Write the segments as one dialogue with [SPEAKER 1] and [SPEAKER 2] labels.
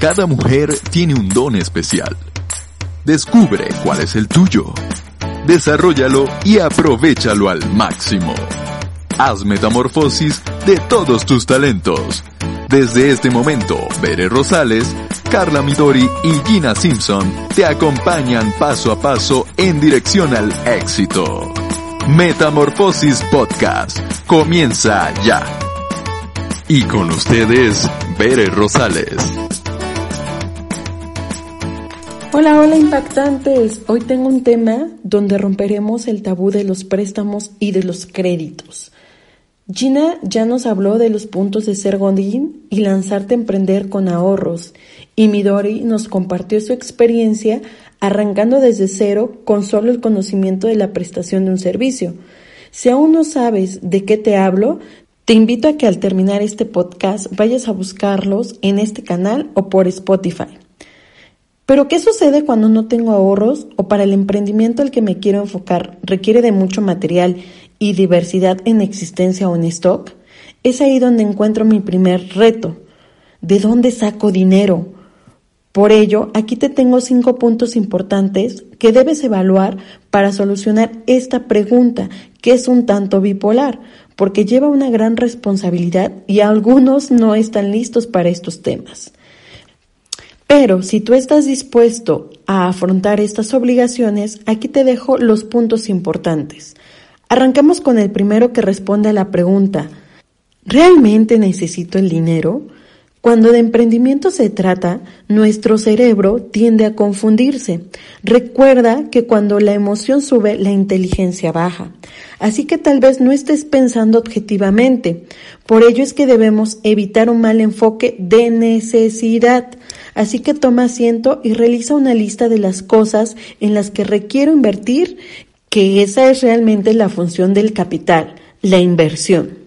[SPEAKER 1] Cada mujer tiene un don especial. Descubre cuál es el tuyo. Desarrollalo y aprovechalo al máximo. Haz metamorfosis de todos tus talentos. Desde este momento, Bere Rosales, Carla Midori y Gina Simpson te acompañan paso a paso en dirección al éxito. Metamorfosis Podcast comienza ya. Y con ustedes, Bere Rosales.
[SPEAKER 2] Hola, hola impactantes. Hoy tengo un tema donde romperemos el tabú de los préstamos y de los créditos. Gina ya nos habló de los puntos de ser Godín y lanzarte a emprender con ahorros. Y Midori nos compartió su experiencia arrancando desde cero con solo el conocimiento de la prestación de un servicio. Si aún no sabes de qué te hablo, te invito a que al terminar este podcast vayas a buscarlos en este canal o por Spotify. Pero ¿qué sucede cuando no tengo ahorros o para el emprendimiento al que me quiero enfocar requiere de mucho material y diversidad en existencia o en stock? Es ahí donde encuentro mi primer reto. ¿De dónde saco dinero? Por ello, aquí te tengo cinco puntos importantes que debes evaluar para solucionar esta pregunta, que es un tanto bipolar, porque lleva una gran responsabilidad y algunos no están listos para estos temas. Pero si tú estás dispuesto a afrontar estas obligaciones, aquí te dejo los puntos importantes. Arrancamos con el primero que responde a la pregunta, ¿realmente necesito el dinero? Cuando de emprendimiento se trata, nuestro cerebro tiende a confundirse. Recuerda que cuando la emoción sube, la inteligencia baja. Así que tal vez no estés pensando objetivamente. Por ello es que debemos evitar un mal enfoque de necesidad. Así que toma asiento y realiza una lista de las cosas en las que requiero invertir, que esa es realmente la función del capital, la inversión.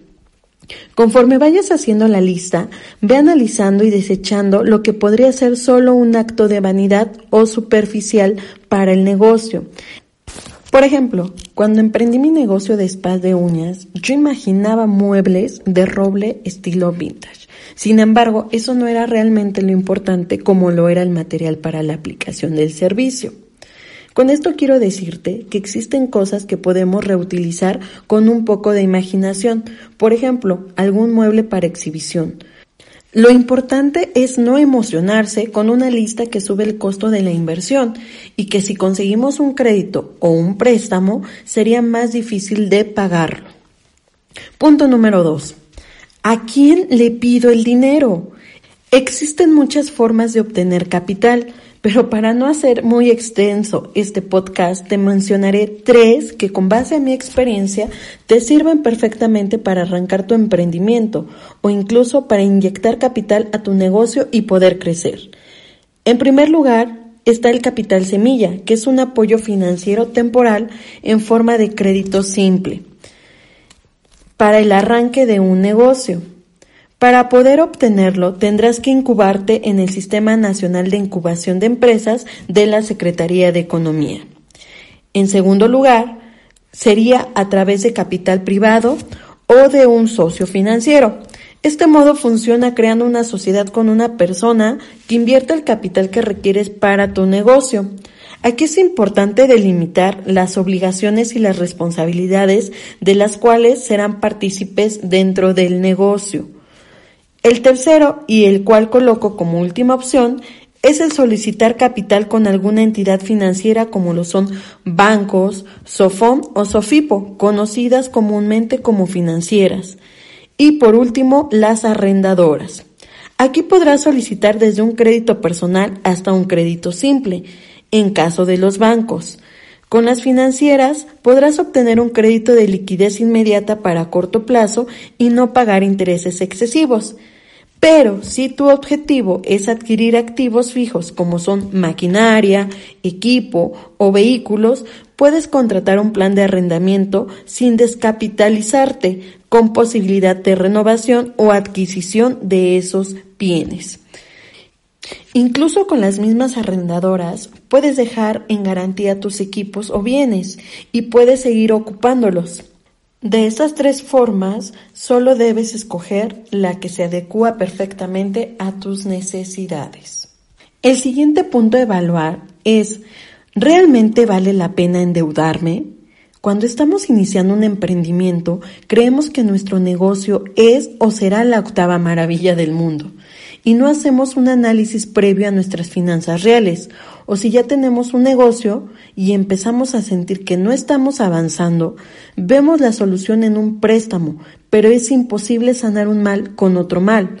[SPEAKER 2] Conforme vayas haciendo la lista, ve analizando y desechando lo que podría ser solo un acto de vanidad o superficial para el negocio. Por ejemplo, cuando emprendí mi negocio de spas de uñas, yo imaginaba muebles de roble estilo vintage. Sin embargo, eso no era realmente lo importante como lo era el material para la aplicación del servicio. Con esto quiero decirte que existen cosas que podemos reutilizar con un poco de imaginación, por ejemplo, algún mueble para exhibición. Lo importante es no emocionarse con una lista que sube el costo de la inversión y que si conseguimos un crédito o un préstamo sería más difícil de pagarlo. Punto número dos. ¿A quién le pido el dinero? Existen muchas formas de obtener capital, pero para no hacer muy extenso este podcast, te mencionaré tres que con base a mi experiencia te sirven perfectamente para arrancar tu emprendimiento o incluso para inyectar capital a tu negocio y poder crecer. En primer lugar, está el capital semilla, que es un apoyo financiero temporal en forma de crédito simple para el arranque de un negocio. Para poder obtenerlo, tendrás que incubarte en el Sistema Nacional de Incubación de Empresas de la Secretaría de Economía. En segundo lugar, sería a través de capital privado o de un socio financiero. Este modo funciona creando una sociedad con una persona que invierta el capital que requieres para tu negocio. Aquí es importante delimitar las obligaciones y las responsabilidades de las cuales serán partícipes dentro del negocio. El tercero, y el cual coloco como última opción, es el solicitar capital con alguna entidad financiera como lo son bancos, SOFOM o SOFIPO, conocidas comúnmente como financieras. Y por último, las arrendadoras. Aquí podrás solicitar desde un crédito personal hasta un crédito simple, en caso de los bancos. Con las financieras podrás obtener un crédito de liquidez inmediata para corto plazo y no pagar intereses excesivos. Pero si tu objetivo es adquirir activos fijos como son maquinaria, equipo o vehículos, puedes contratar un plan de arrendamiento sin descapitalizarte, con posibilidad de renovación o adquisición de esos bienes. Incluso con las mismas arrendadoras puedes dejar en garantía tus equipos o bienes y puedes seguir ocupándolos. De estas tres formas, solo debes escoger la que se adecua perfectamente a tus necesidades. El siguiente punto a evaluar es, ¿realmente vale la pena endeudarme? Cuando estamos iniciando un emprendimiento, creemos que nuestro negocio es o será la octava maravilla del mundo y no hacemos un análisis previo a nuestras finanzas reales. O si ya tenemos un negocio y empezamos a sentir que no estamos avanzando, vemos la solución en un préstamo, pero es imposible sanar un mal con otro mal.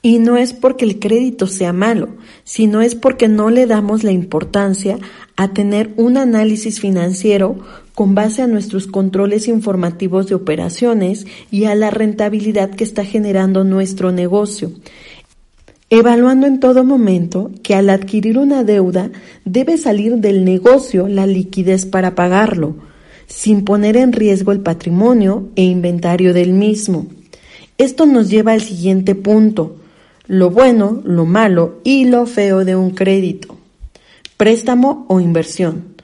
[SPEAKER 2] Y no es porque el crédito sea malo, sino es porque no le damos la importancia a tener un análisis financiero con base a nuestros controles informativos de operaciones y a la rentabilidad que está generando nuestro negocio. Evaluando en todo momento que al adquirir una deuda debe salir del negocio la liquidez para pagarlo, sin poner en riesgo el patrimonio e inventario del mismo. Esto nos lleva al siguiente punto, lo bueno, lo malo y lo feo de un crédito. Préstamo o inversión.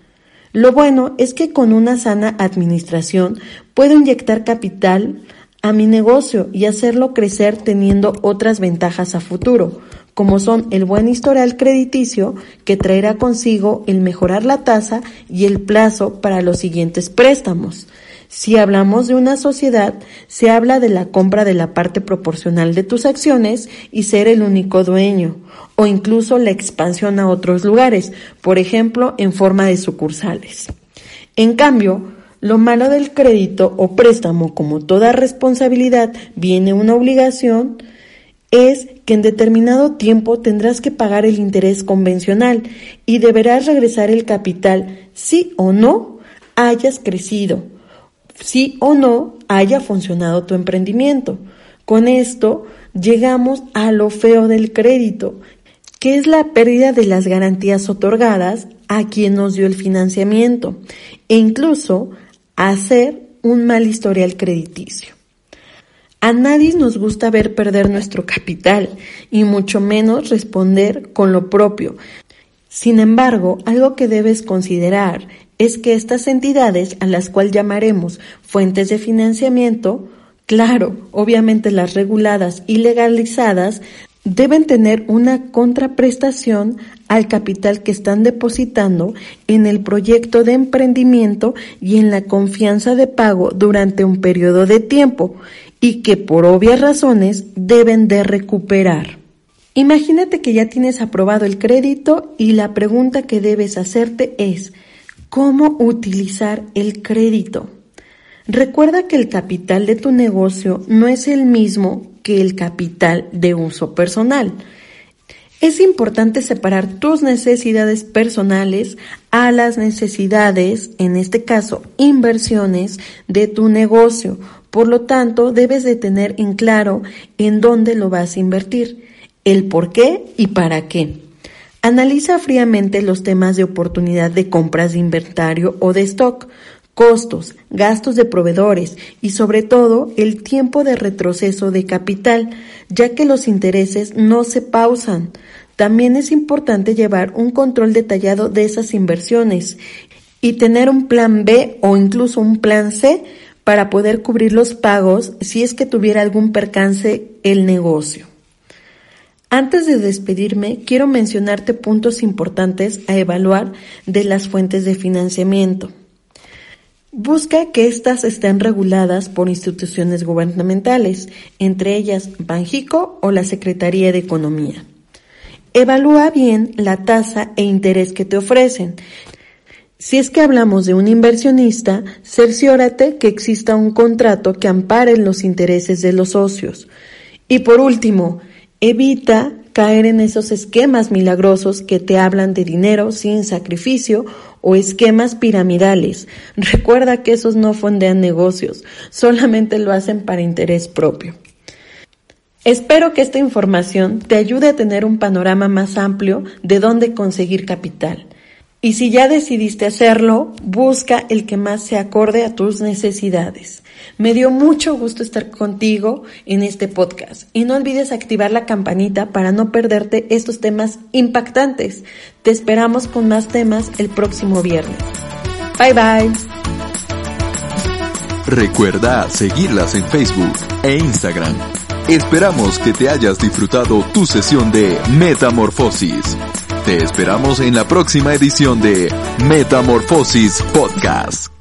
[SPEAKER 2] Lo bueno es que con una sana administración puedo inyectar capital a mi negocio y hacerlo crecer teniendo otras ventajas a futuro, como son el buen historial crediticio que traerá consigo el mejorar la tasa y el plazo para los siguientes préstamos. Si hablamos de una sociedad, se habla de la compra de la parte proporcional de tus acciones y ser el único dueño o incluso la expansión a otros lugares, por ejemplo, en forma de sucursales. En cambio, lo malo del crédito o préstamo, como toda responsabilidad, viene una obligación, es que en determinado tiempo tendrás que pagar el interés convencional y deberás regresar el capital, sí o no hayas crecido, sí o no haya funcionado tu emprendimiento. Con esto llegamos a lo feo del crédito, que es la pérdida de las garantías otorgadas a quien nos dio el financiamiento e incluso hacer un mal historial crediticio. A nadie nos gusta ver perder nuestro capital y mucho menos responder con lo propio. Sin embargo, algo que debes considerar es que estas entidades, a las cuales llamaremos fuentes de financiamiento, claro, obviamente las reguladas y legalizadas, deben tener una contraprestación al capital que están depositando en el proyecto de emprendimiento y en la confianza de pago durante un periodo de tiempo y que por obvias razones deben de recuperar. Imagínate que ya tienes aprobado el crédito y la pregunta que debes hacerte es ¿cómo utilizar el crédito? Recuerda que el capital de tu negocio no es el mismo que el capital de uso personal. Es importante separar tus necesidades personales a las necesidades, en este caso, inversiones de tu negocio. Por lo tanto, debes de tener en claro en dónde lo vas a invertir, el por qué y para qué. Analiza fríamente los temas de oportunidad de compras de inventario o de stock costos, gastos de proveedores y sobre todo el tiempo de retroceso de capital, ya que los intereses no se pausan. También es importante llevar un control detallado de esas inversiones y tener un plan B o incluso un plan C para poder cubrir los pagos si es que tuviera algún percance el negocio. Antes de despedirme, quiero mencionarte puntos importantes a evaluar de las fuentes de financiamiento. Busca que éstas estén reguladas por instituciones gubernamentales, entre ellas Banjico o la Secretaría de Economía. Evalúa bien la tasa e interés que te ofrecen. Si es que hablamos de un inversionista, cerciórate que exista un contrato que ampare los intereses de los socios. Y por último, evita caer en esos esquemas milagrosos que te hablan de dinero sin sacrificio o esquemas piramidales. Recuerda que esos no fondean negocios, solamente lo hacen para interés propio. Espero que esta información te ayude a tener un panorama más amplio de dónde conseguir capital. Y si ya decidiste hacerlo, busca el que más se acorde a tus necesidades. Me dio mucho gusto estar contigo en este podcast y no olvides activar la campanita para no perderte estos temas impactantes. Te esperamos con más temas el próximo viernes. Bye bye.
[SPEAKER 1] Recuerda seguirlas en Facebook e Instagram Esperamos que te hayas disfrutado tu sesión de Metamorfosis. Te esperamos en la próxima edición de Metamorfosis Podcast.